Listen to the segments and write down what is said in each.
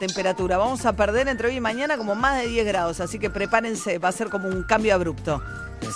temperatura. Vamos a perder entre hoy y mañana como más de 10 grados, así que prepárense, va a ser como un cambio abrupto.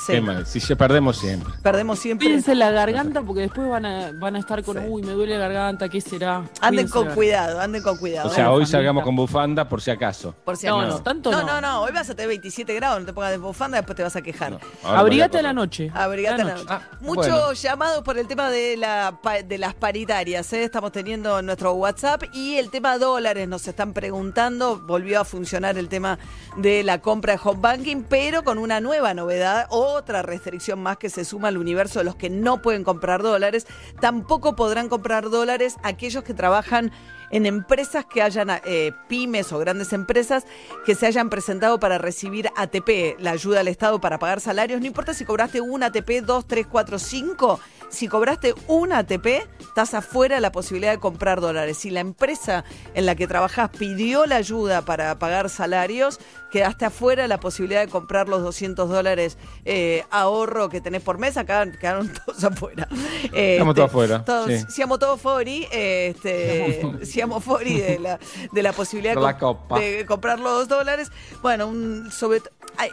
Qué mal, si ya perdemos siempre. Perdemos siempre. Cuídense la garganta porque después van a, van a estar con, uy, me duele la garganta, ¿qué será? Anden Cuídense con cuidado, anden con cuidado. O sea, hoy salgamos con bufanda por si acaso. Por si No, acaso. no, tanto no. no. No, no, hoy vas a tener 27 grados, no te pongas de bufanda, después te vas a quejar. No, Abrigate a la noche. Abrigate A la noche. noche. Ah, Muchos bueno. llamados por el tema de, la, pa- de las paritarias. ¿eh? Estamos teniendo en nuestro WhatsApp y el tema dólares. Nos están preguntando. Volvió a funcionar el tema de la compra de home banking, pero con una nueva novedad, otra restricción más que se suma al universo de los que no pueden comprar dólares. Tampoco podrán comprar dólares aquellos que trabajan en empresas que hayan, eh, pymes o grandes empresas que se hayan presentado para recibir ATP, la ayuda al Estado para pagar salarios. No importa si cobraste un ATP, dos, tres, cuatro, cinco. Si cobraste un ATP, estás afuera de la posibilidad de comprar dólares. Si la empresa en la que trabajas pidió la ayuda para pagar salarios, quedaste afuera de la posibilidad de comprar los 200 dólares eh, ahorro que tenés por mes. Acá quedaron todos afuera. Eh, Estamos este, todos afuera, todos- sí. Siamo todos fuori, eh, este, siamo fuori de la, de la posibilidad de, la comprar los dólares. Bueno, un, sobre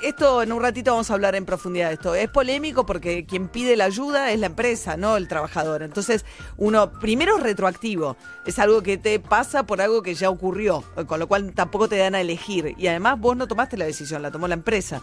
esto en un ratito vamos a hablar en profundidad de esto. Es polémico porque quien pide la ayuda es la empresa, no el trabajador. Entonces, uno, primero es retroactivo. Es algo que te pasa por algo que ya ocurrió, con lo cual tampoco te dan a elegir. Y además vos no tomaste la decisión, la tomó la empresa.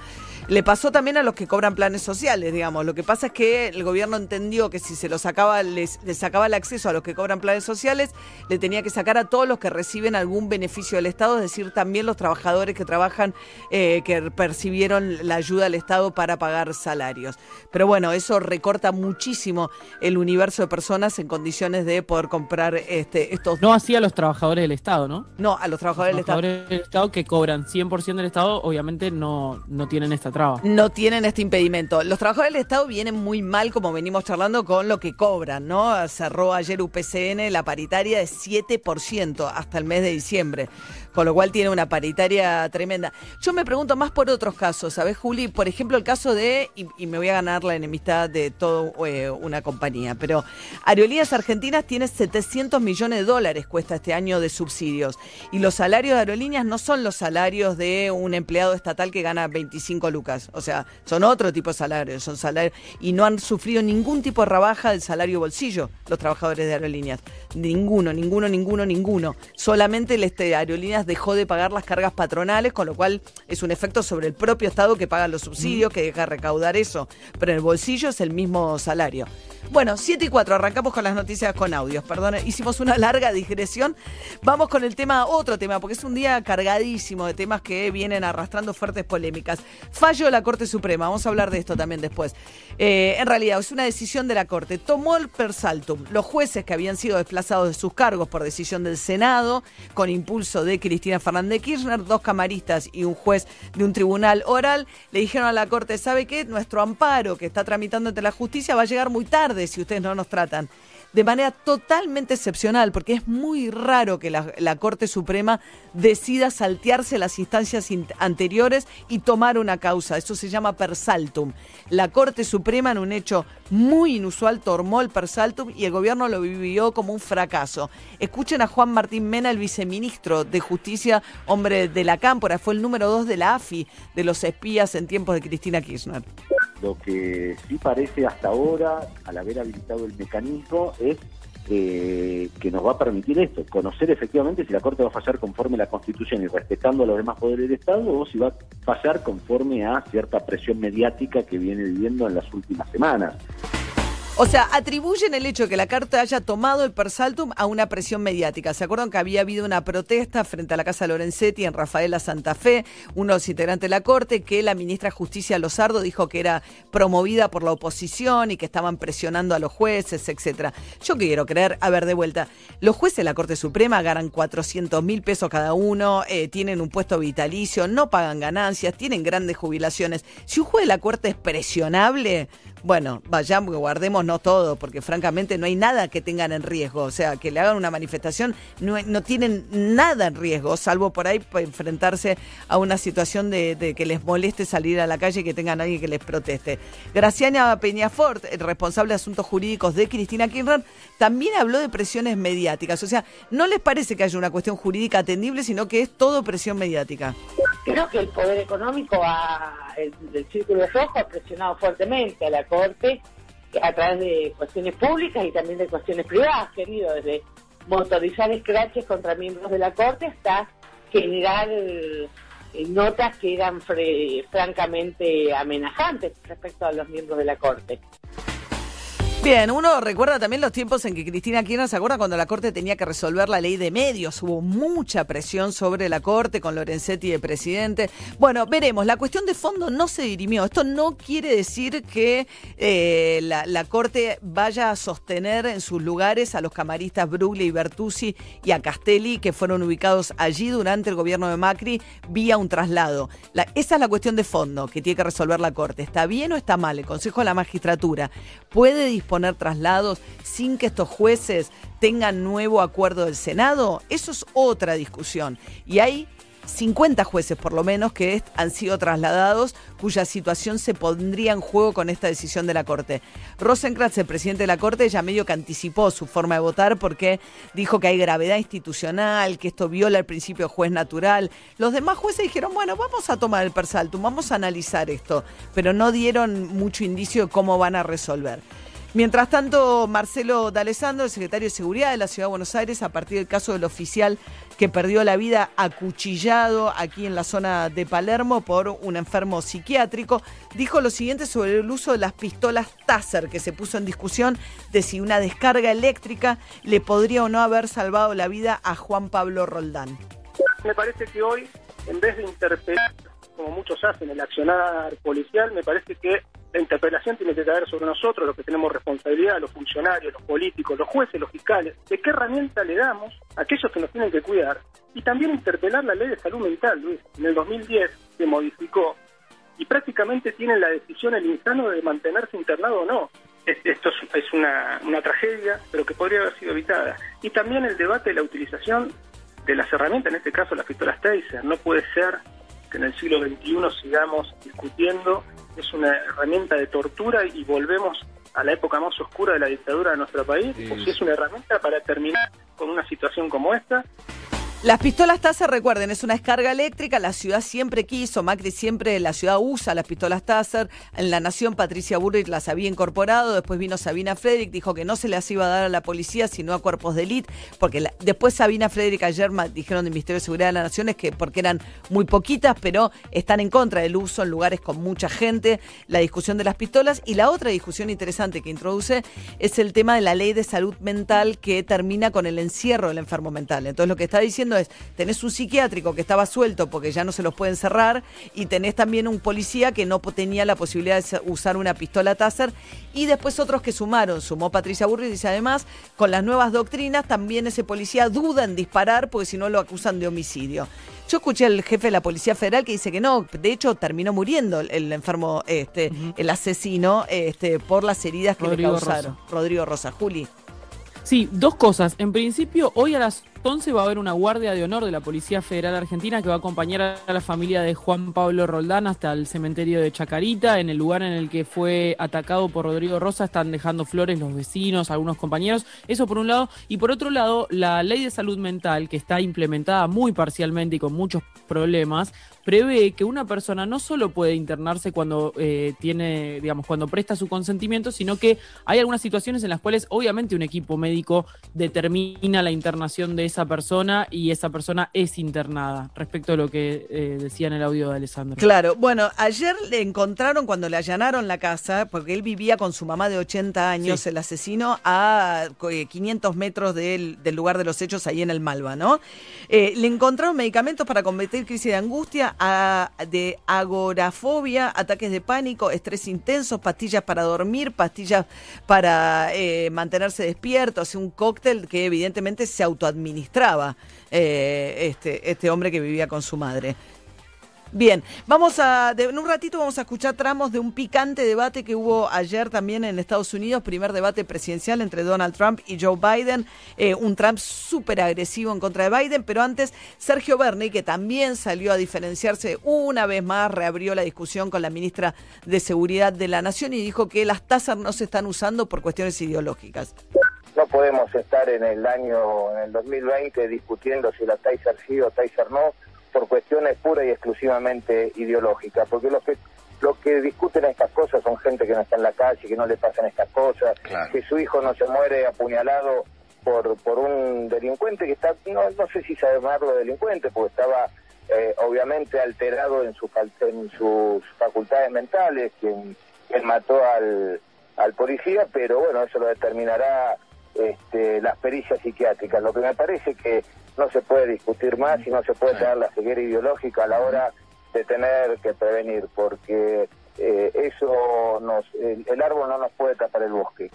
Le pasó también a los que cobran planes sociales, digamos. Lo que pasa es que el gobierno entendió que si se los sacaba, les, les sacaba el acceso a los que cobran planes sociales, le tenía que sacar a todos los que reciben algún beneficio del Estado, es decir, también los trabajadores que trabajan, eh, que percibieron la ayuda del Estado para pagar salarios. Pero bueno, eso recorta muchísimo el universo de personas en condiciones de poder comprar este, estos... No así a los trabajadores del Estado, ¿no? No, a los trabajadores del Los Estado. trabajadores del Estado que cobran 100% del Estado, obviamente no, no tienen esta traba. no tienen este impedimento. Los trabajadores del Estado vienen muy mal, como venimos charlando, con lo que cobran, ¿no? Cerró ayer UPCN la paritaria de 7% hasta el mes de diciembre, con lo cual tiene una paritaria tremenda. Yo me pregunto más por otros casos, ¿sabes, Juli? Por ejemplo, el caso de, y, me voy a ganar la enemistad de toda una compañía, pero Aerolíneas Argentinas tiene 700 millones de dólares cuesta este año de subsidios, y los salarios de aerolíneas no son los salarios de un empleado estatal que gana 25 lucas, o sea, son otro tipo de salarios, son salarios, y no han sufrido ningún tipo de rebaja del salario bolsillo los trabajadores de aerolíneas. Ninguno, ninguno, ninguno, ninguno. Solamente el este, Aerolíneas dejó de pagar las cargas patronales, con lo cual es un efecto sobre el propio Estado que paga los subsidios, que deja de recaudar eso. Pero en el bolsillo es el mismo salario. Bueno, 7 y 4, arrancamos con las noticias con audios. Perdón, hicimos una larga digresión. Vamos con el tema, otro tema, porque es un día cargadísimo de temas que vienen arrastrando fuertes polémicas. Fallo de la Corte Suprema, vamos a hablar de esto también después. Eh, en realidad, es una decisión de la Corte. Tomó el per saltum. Los jueces que habían sido desplazados de sus cargos por decisión del Senado, con impulso de Cristina Fernández Kirchner, dos camaristas y un juez de un tribunal oral, le dijeron a la Corte, ¿sabe qué? Nuestro amparo que está tramitando ante la justicia va a llegar muy tarde si ustedes no nos tratan. De manera totalmente excepcional, porque es muy raro que la, Corte Suprema decida saltearse las instancias in- anteriores y tomar una causa. Eso se llama per saltum. La Corte Suprema, en un hecho muy inusual, tomó el per saltum y el gobierno lo vivió como un fracaso. Escuchen a Juan Martín Mena, el viceministro de Justicia, hombre de la Cámpora, fue el número dos de la AFI, de los espías en tiempos de Cristina Kirchner. Lo que sí parece hasta ahora, al haber habilitado el mecanismo, es eh, que nos va a permitir esto, conocer efectivamente si la Corte va a fallar conforme a la Constitución y respetando a los demás poderes del Estado o si va a fallar conforme a cierta presión mediática que viene viviendo en las últimas semanas. O sea, atribuyen el hecho de que la carta haya tomado el persaltum a una presión mediática. ¿Se acuerdan que había habido una protesta frente a la Casa Lorenzetti en Rafaela Santa Fe, uno de los integrantes de la Corte, que la ministra de Justicia Lozardo dijo que era promovida por la oposición y que estaban presionando a los jueces, etcétera? Yo quiero creer, a ver, de vuelta, los jueces de la Corte Suprema ganan 400 mil pesos cada uno, eh, tienen un puesto vitalicio, no pagan ganancias, tienen grandes jubilaciones. Si un juez de la Corte es presionable, bueno, vayamos, guardémonos todo, porque francamente no hay nada que tengan en riesgo. O sea, que le hagan una manifestación, no, no tienen nada en riesgo, salvo por ahí enfrentarse a una situación de, que les moleste salir a la calle y que tengan alguien que les proteste. Graciana Peñafort, responsable de asuntos jurídicos de Cristina Kirchner, también habló de presiones mediáticas. O sea, no les parece que haya una cuestión jurídica atendible, sino que es todo presión mediática. Creo que el poder económico ha, el, del Círculo Rojo ha presionado fuertemente a la Corte a través de cuestiones públicas y también de cuestiones privadas, querido, desde motorizar escraches contra miembros de la Corte hasta generar eh, notas que eran francamente amenazantes respecto a los miembros de la Corte. Bien, uno recuerda también los tiempos en que Cristina Kirchner se acuerda cuando la Corte tenía que resolver la ley de medios. Hubo mucha presión sobre la Corte con Lorenzetti de presidente. Bueno, veremos. La cuestión de fondo no se dirimió. Esto no quiere decir que eh, la, Corte vaya a sostener en sus lugares a los camaristas Brugli y Bertuzzi y a Castelli, que fueron ubicados allí durante el gobierno de Macri, vía un traslado. esa es la cuestión de fondo que tiene que resolver la Corte. ¿Está bien o está mal? El Consejo de la Magistratura puede disponer poner traslados sin que estos jueces tengan nuevo acuerdo del Senado? Eso es otra discusión. Y hay 50 jueces por lo menos que han sido trasladados cuya situación se pondría en juego con esta decisión de la Corte. Rosenkratz, el presidente de la Corte, ya medio que anticipó su forma de votar porque dijo que hay gravedad institucional, que esto viola el principio juez natural. Los demás jueces dijeron, bueno, vamos a tomar el persaltum, vamos a analizar esto, pero no dieron mucho indicio de cómo van a resolver. Mientras tanto, Marcelo D'Alessandro, el secretario de Seguridad de la Ciudad de Buenos Aires, a partir del caso del oficial que perdió la vida acuchillado aquí en la zona de Palermo por un enfermo psiquiátrico, dijo lo siguiente sobre el uso de las pistolas Taser, que se puso en discusión de si una descarga eléctrica le podría o no haber salvado la vida a Juan Pablo Roldán. Me parece que hoy, en vez de interpelar, como muchos hacen, el accionar policial, me parece que la interpelación tiene que caer sobre nosotros, los que tenemos responsabilidad, los funcionarios, los políticos, los jueces, los fiscales, de qué herramienta le damos a aquellos que nos tienen que cuidar. Y también interpelar la ley de salud mental, Luis. En el 2010 se modificó y prácticamente tienen la decisión el insano de mantenerse internado o no. Esto es una, una tragedia, pero que podría haber sido evitada. Y también el debate de la utilización de las herramientas, en este caso las pistolas Taser. No puede ser que en el siglo XXI sigamos discutiendo es una herramienta de tortura y volvemos a la época más oscura de la dictadura de nuestro país, o si es una herramienta para terminar con una situación como esta, las pistolas Taser, recuerden, es una descarga eléctrica. La ciudad siempre quiso, Macri siempre, la ciudad usa las pistolas Taser. En La Nación, Patricia Burrich las había incorporado. Después vino Sabina Frederick, dijo que no se las iba a dar a la policía, sino a cuerpos de élite. Porque después Sabina Frederick ayer dijeron del Ministerio de Seguridad de la Nación es que porque eran muy poquitas, pero están en contra del uso en lugares con mucha gente. La discusión de las pistolas. Y la otra discusión interesante que introduce es el tema de la ley de salud mental que termina con el encierro del enfermo mental. Entonces, lo que está diciendo es, tenés un psiquiátrico que estaba suelto porque ya no se los pueden cerrar y tenés también un policía que no tenía la posibilidad de usar una pistola Taser y después otros que sumaron, sumó Patricia Burri y dice además, con las nuevas doctrinas también ese policía duda en disparar porque si no lo acusan de homicidio. Yo escuché al jefe de la Policía Federal que dice que no, de hecho terminó muriendo el enfermo, este, el asesino, este, por las heridas que le causaron. Rodrigo Rosa. Juli. Sí, dos cosas. En principio, hoy a las 11 va a haber una guardia de honor de la Policía Federal Argentina que va a acompañar a la familia de Juan Pablo Roldán hasta el cementerio de Chacarita. En el lugar en el que fue atacado por Rodrigo Rosa están dejando flores los vecinos, algunos compañeros. Eso por un lado. Y por otro lado, la ley de salud mental, que está implementada muy parcialmente y con muchos problemas, prevé que una persona no solo puede internarse cuando eh, tiene, digamos, cuando presta su consentimiento, sino que hay algunas situaciones en las cuales obviamente un equipo médico determina la internación de esa persona y esa persona es internada, respecto a lo que eh, decía en el audio de Alessandro. Claro, bueno, ayer le encontraron cuando le allanaron la casa, porque él vivía con su mamá de 80 años, el asesino, a 500 eh, metros del, lugar de los hechos, ahí en el Malva, ¿no? le encontraron medicamentos para combatir crisis de angustia, de agorafobia, ataques de pánico, estrés intenso, pastillas para dormir, pastillas para eh, mantenerse despierto, o un cóctel que evidentemente se autoadministraba eh, este, este hombre que vivía con su madre. Bien, vamos a, en un ratito vamos a escuchar tramos de un picante debate que hubo ayer también en Estados Unidos, primer debate presidencial entre Donald Trump y Joe Biden, eh, un Trump súper agresivo en contra de Biden, pero antes Sergio Berni, que también salió a diferenciarse una vez más, reabrió la discusión con la ministra de Seguridad de la Nación y dijo que las tasas no se están usando por cuestiones ideológicas. No podemos estar en el año, en el 2020, discutiendo si la Taser sí o Taser no, por cuestiones pura y exclusivamente ideológicas, porque los que los que discuten estas cosas son gente que no está en la calle, que no le pasan estas cosas, que su hijo no se muere apuñalado por por un delincuente que está, no, no sé si llamarlo delincuente, porque estaba eh, obviamente alterado en, su, en sus facultades mentales, quien, quien mató al, al policía, pero bueno, eso lo determinará este, las pericias psiquiátricas. Lo que me parece que no se puede discutir más y no se puede tener la ceguera ideológica a la hora de tener que prevenir, porque eh, eso nos, el, el árbol no nos puede tapar el bosque.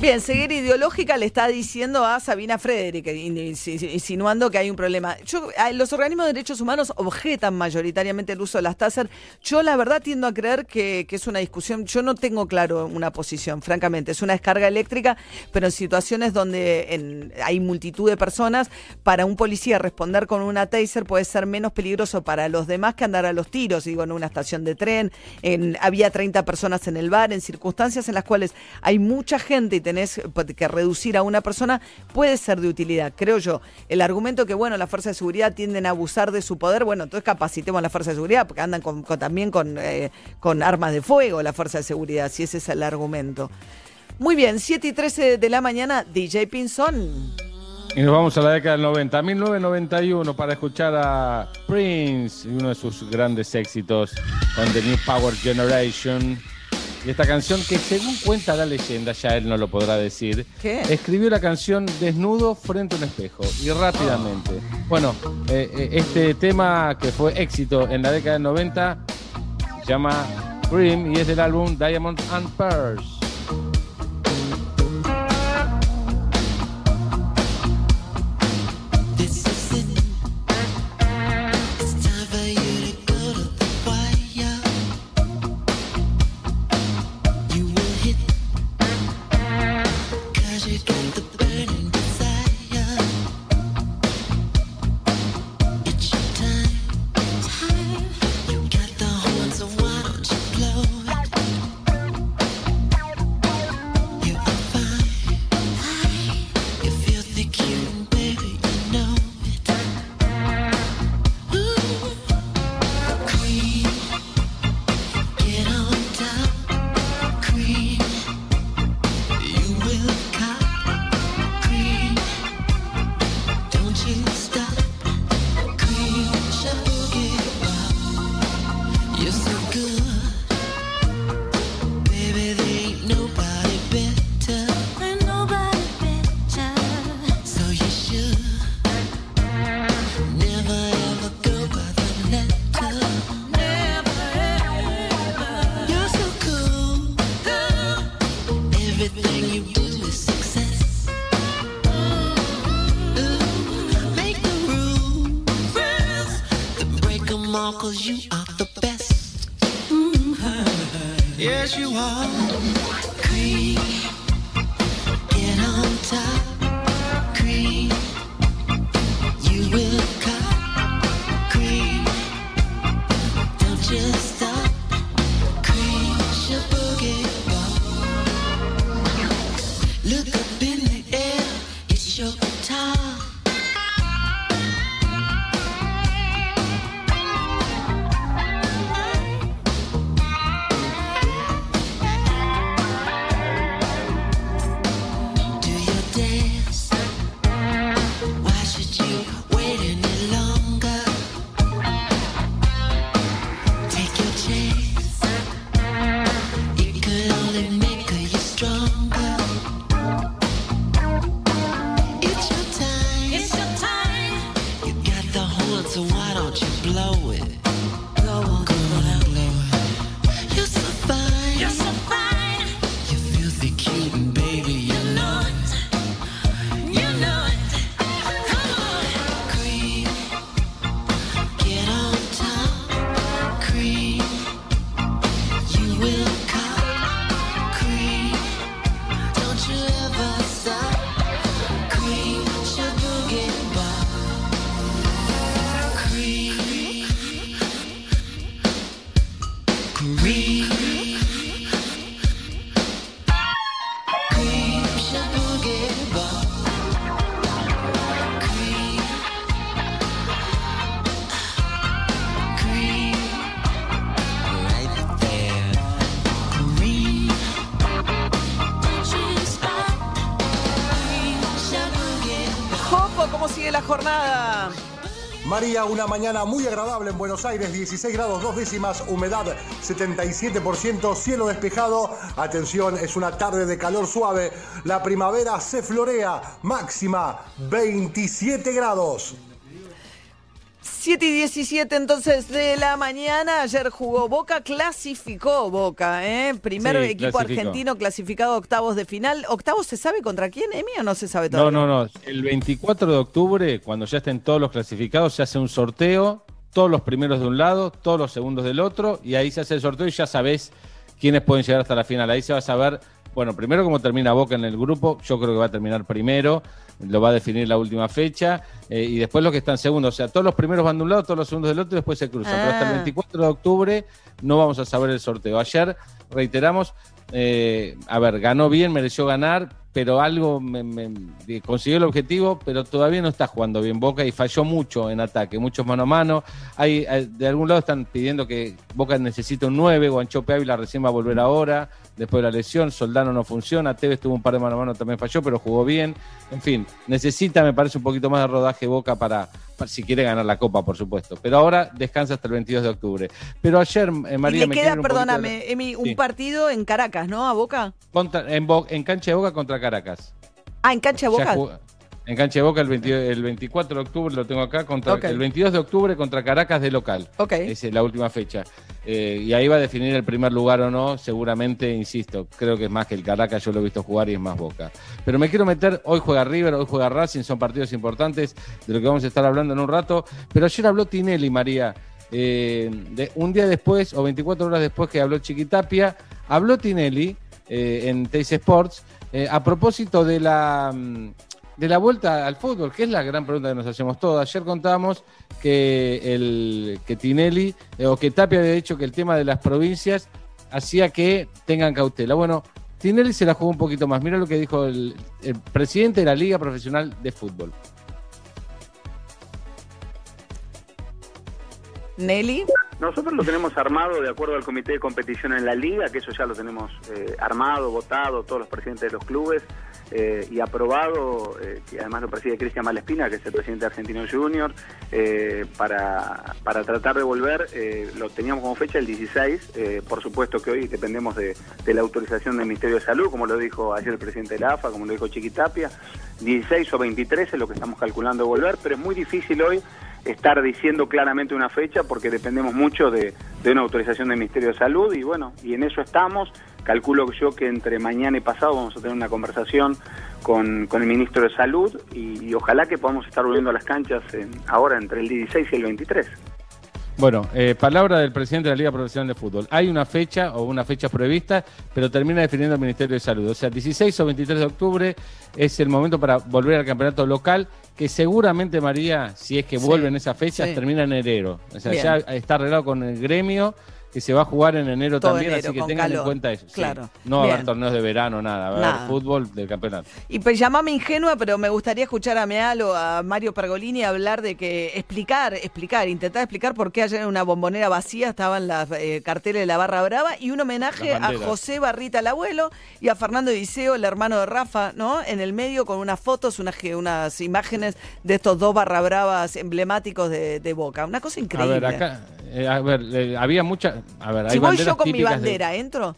Bien, ceguera ideológica le está diciendo a Sabina Frederick, insi- insinuando que hay un problema. Yo, los organismos de derechos humanos objetan mayoritariamente el uso de las taser. Yo la verdad tiendo a creer que, es una discusión, yo no tengo claro una posición, francamente. Es una descarga eléctrica, pero en situaciones donde hay multitud de personas, para un policía responder con una taser puede ser menos peligroso para los demás que andar a los tiros, digo, en una estación de tren, en, había 30 personas en el bar, en circunstancias en las cuales hay mucha gente y tenés que reducir a una persona, puede ser de utilidad, creo yo. El argumento que, bueno, las fuerzas de seguridad tienden a abusar de su poder, bueno, entonces capacitemos a las fuerzas de seguridad, porque andan también con, eh, con armas de fuego las fuerzas de seguridad, si ese es el argumento. Muy bien, 7 y 13 de la mañana, DJ Pinzón. Y nos vamos a la década del 90, 1991, para escuchar a Prince y uno de sus grandes éxitos con The New Power Generation. Y esta canción que según cuenta la leyenda, ya él no lo podrá decir, ¿Qué? escribió la canción desnudo frente a un espejo y rápidamente. Bueno, eh, eh, este tema que fue éxito en la década del 90 se llama Cream y es del álbum Diamond and Pearls. 'Cause you are the best. Mm-hmm. Yes, you are. Jornada. María, una mañana muy agradable en Buenos Aires, 16 grados dos décimas, humedad 77%, cielo despejado. Atención, es una tarde de calor suave. La primavera se florea, máxima 27 grados. 7 y 17 entonces de la mañana. Ayer jugó Boca, clasificó Boca, ¿eh? Primer Sí, equipo clasificó. argentino clasificado a octavos de final. ¿Octavos se sabe contra quién, Emi, o no se sabe todavía? No, no, no. El 24 de octubre, cuando ya estén todos los clasificados, se hace un sorteo, todos los primeros de un lado, todos los segundos del otro, y ahí se hace el sorteo y ya sabés quiénes pueden llegar hasta la final. Ahí se va a saber, bueno, primero cómo termina Boca en el grupo, yo creo que va a terminar primero, lo va a definir la última fecha, eh, y después los que están segundos, o sea, todos los primeros van de un lado, todos los segundos del otro, y después se cruzan. Pero hasta el Ah. 24 de octubre no vamos a saber el sorteo. Ayer, reiteramos, eh, a ver, ganó bien, mereció ganar, pero algo me- consiguió el objetivo, pero todavía no está jugando bien Boca y falló mucho en ataque, muchos mano a mano. Hay, hay- de algún lado están pidiendo que Boca necesita un 9, Guanchope Ávila recién va a volver ahora, después de la lesión, Soldano no funciona, Tevez tuvo un par de mano a mano, también falló, pero jugó bien. En fin, necesita, me parece, un poquito más de rodaje Boca para, para- si quiere ganar la Copa, por supuesto. Pero ahora descansa hasta el 22 de octubre. Pero ayer, eh, Y María, le me queda, un perdóname, de- Emi, un Sí. partido en Caracas, ¿no? A Boca. contra- en, en cancha de Boca contra Caracas. Ah, en cancha de Boca. En cancha de Boca el, 20 el 24 de octubre, lo tengo acá, contra, el 22 de octubre contra Caracas de local. Ok. Esa es la última fecha. Eh, y ahí va a definir el primer lugar o no, seguramente, insisto, creo que es más que el Caracas, yo lo he visto jugar y es más Boca. Pero me quiero meter, hoy juega River, hoy juega Racing, son partidos importantes de lo que vamos a estar hablando en un rato. Pero ayer habló Tinelli, María. eh, de, un día después o 24 horas después que habló Chiquitapia, habló Tinelli eh, en Teis Sports eh, a propósito de la, mm, de la vuelta al fútbol, que es la gran pregunta que nos hacemos todos. Ayer contábamos que, el, que Tinelli eh, o que Tapia había dicho que el tema de las provincias hacía que tengan cautela. Bueno, Tinelli se la jugó un poquito más. Mira lo que dijo el, el presidente de la Liga Profesional de Fútbol. Nelly. Nosotros lo tenemos armado de acuerdo al comité de competición en la liga, que eso ya lo tenemos eh, armado, votado, todos los presidentes de los clubes eh, y aprobado, eh, que además lo preside Cristian Malespina, que es el presidente argentino junior, eh, para, para tratar de volver, eh, lo teníamos como fecha el 16, eh, por supuesto que hoy dependemos de, de la autorización del Ministerio de Salud, como lo dijo ayer el presidente de la AFA, como lo dijo Chiquitapia, 16 o 23 es lo que estamos calculando de volver, pero es muy difícil hoy estar diciendo claramente una fecha porque dependemos mucho de, de una autorización del Ministerio de Salud y bueno, y en eso estamos. Calculo yo que entre mañana y pasado vamos a tener una conversación con, con el Ministro de Salud y, y ojalá que podamos estar volviendo a las canchas en- ahora entre el 16 y el 23. Bueno, eh, palabra del presidente de la Liga Profesional de Fútbol. Hay una fecha o una fecha prevista, pero termina definiendo el Ministerio de Salud. O sea, 16 o 23 de octubre es el momento para volver al campeonato local, que seguramente, María, si es que Sí, vuelven esas fechas, sí. termina en enero. O sea, Bien. ya está arreglado con el gremio que se va a jugar en enero Todo también, enero, así que tengan en cuenta eso. sí. Claro. No va a haber torneos de verano, nada. Va a Nada. haber fútbol del campeonato. Y pues llamame ingenua, pero me gustaría escuchar a Meal o a Mario Pergolini hablar de que explicar, explicar, intentar explicar por qué ayer en una bombonera vacía estaban las eh, carteles de la Barra Brava y un homenaje a. José Barrita, el abuelo, y a Fernando Diceo, el hermano de Rafa, ¿no? En el medio con unas fotos, unas, unas imágenes de estos dos Barra Bravas emblemáticos de, de Boca. Una cosa A increíble. ver, acá, eh, a ver, eh, había mucha. A ver, hay si voy yo con mi de- bandera, ¿entro?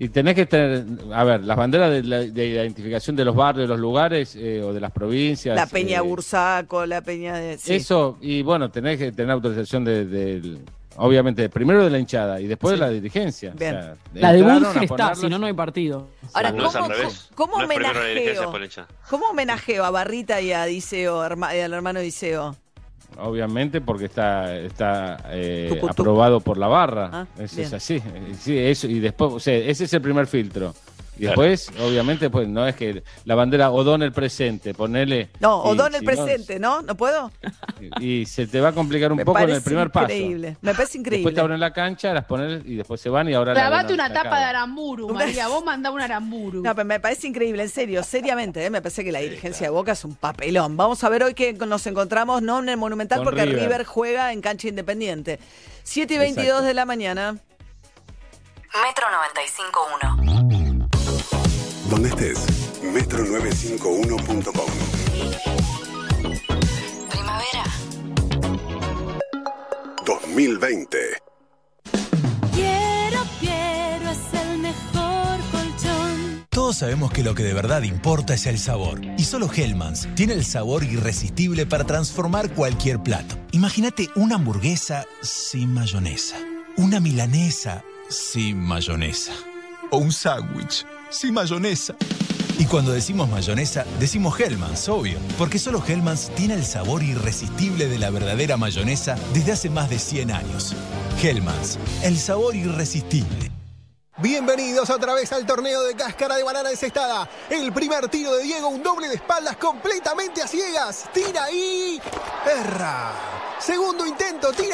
Y tenés que tener, a ver, las banderas de, la- de identificación de los barrios, de los lugares eh, o de las provincias. La Peña eh, Bursaco, la Peña de... sí. Eso, y bueno, tenés que tener autorización de, obviamente, primero de la hinchada y después Sí. de la dirigencia. Bien. O sea, La de Burger está, si no, no hay partido. Ahora, ¿cómo, cómo no homenajeo? después la hinchada. ¿Cómo homenajeo a Barrita y a Diceo, al hermano Diceo? Obviamente, porque está, está eh, Tucu, tucu. aprobado por la barra. Ah, eso bien. es así. Eh, Sí, eso, y después, o sea, ese es el primer filtro. Y Claro. después, obviamente, pues no es que la bandera O'Donnell presente, ponele. No, O'Donnell si presente, ¿no? ¿No puedo? y se te va a complicar un Me poco en el primer paso. increíble. Me parece Después te increíble. abren la cancha, las pones y después se van y ahora la- una tapa de Aramburu, María. Vos mandá un Aramburu. No, pero me parece increíble, en serio, seriamente, ¿eh? me parece que la dirigencia de Boca es un papelón. Vamos a ver hoy que nos encontramos, no en el Monumental, Con porque River. River. juega en cancha independiente. 7 y 22 Exacto. de la mañana. Metro 95.1. Donde estés, metro951.com. Primavera 2020. Quiero, quiero, es el mejor colchón. Todos sabemos que lo que de verdad importa es el sabor. Y solo Hellmans tiene el sabor irresistible para transformar cualquier plato. Imagínate una hamburguesa sin mayonesa, una milanesa sin mayonesa o un sándwich sin mayonesa. Y cuando decimos mayonesa, decimos Hellmann's, obvio. Porque solo Hellmann's tiene el sabor irresistible de la verdadera mayonesa desde hace más de 100 años. Hellmann's, el sabor irresistible. Bienvenidos otra vez al torneo de cáscara de banana encestada. El primer tiro de Diego, un doble de espaldas completamente a ciegas. Tira y... Erra. Segundo intento, tira